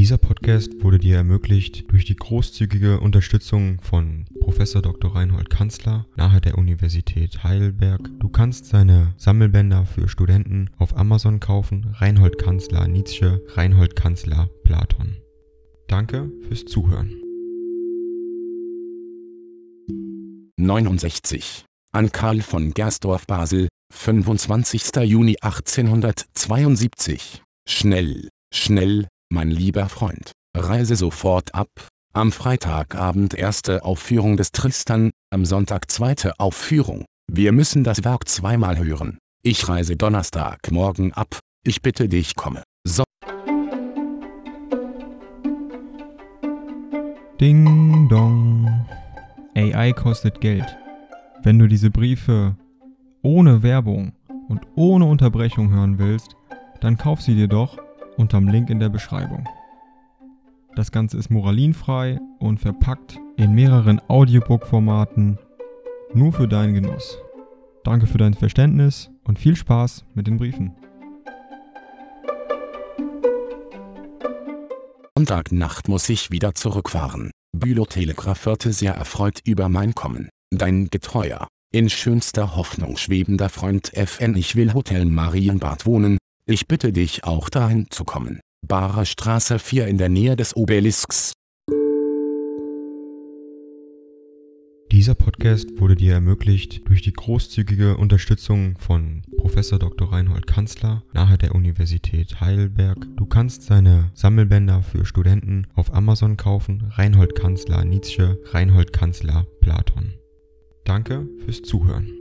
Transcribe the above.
Dieser Podcast wurde dir ermöglicht durch die großzügige Unterstützung von Prof. Dr. Reinhold Kanzler nahe der Universität Heidelberg. Du kannst seine Sammelbänder für Studenten auf Amazon kaufen. Reinhold Kanzler Nietzsche, Reinhold Kanzler Platon. Danke fürs Zuhören. 69. An Karl von Gersdorf Basel, 25. Juni 1872. Schnell, schnell, mein lieber Freund, reise sofort ab. Am Freitagabend erste Aufführung des Tristan, am Sonntag zweite Aufführung. Wir müssen das Werk zweimal hören. Ich reise Donnerstagmorgen ab. Ich bitte dich komme. So. Ding dong. AI kostet Geld. Wenn du diese Briefe ohne Werbung und ohne Unterbrechung hören willst, dann kauf sie dir doch unterm Link in der Beschreibung. Das Ganze ist moralinfrei und verpackt in mehreren Audiobook-Formaten nur für deinen Genuss. Danke für dein Verständnis und viel Spaß mit den Briefen. Sonntagnacht muss ich wieder zurückfahren. Bülow Telegraph hörte sehr erfreut über mein Kommen. Dein getreuer, in schönster Hoffnung schwebender Freund FN. Ich will Hotel Marienbad wohnen. Ich bitte dich auch dahin zu kommen. Barer Straße 4 in der Nähe des Obelisks. Dieser Podcast wurde dir ermöglicht durch die großzügige Unterstützung von Prof. Dr. Reinhold Kanzler nahe der Universität Heidelberg. Du kannst seine Sammelbänder für Studenten auf Amazon kaufen. Reinhold Kanzler Nietzsche, Reinhold Kanzler Platon. Danke fürs Zuhören.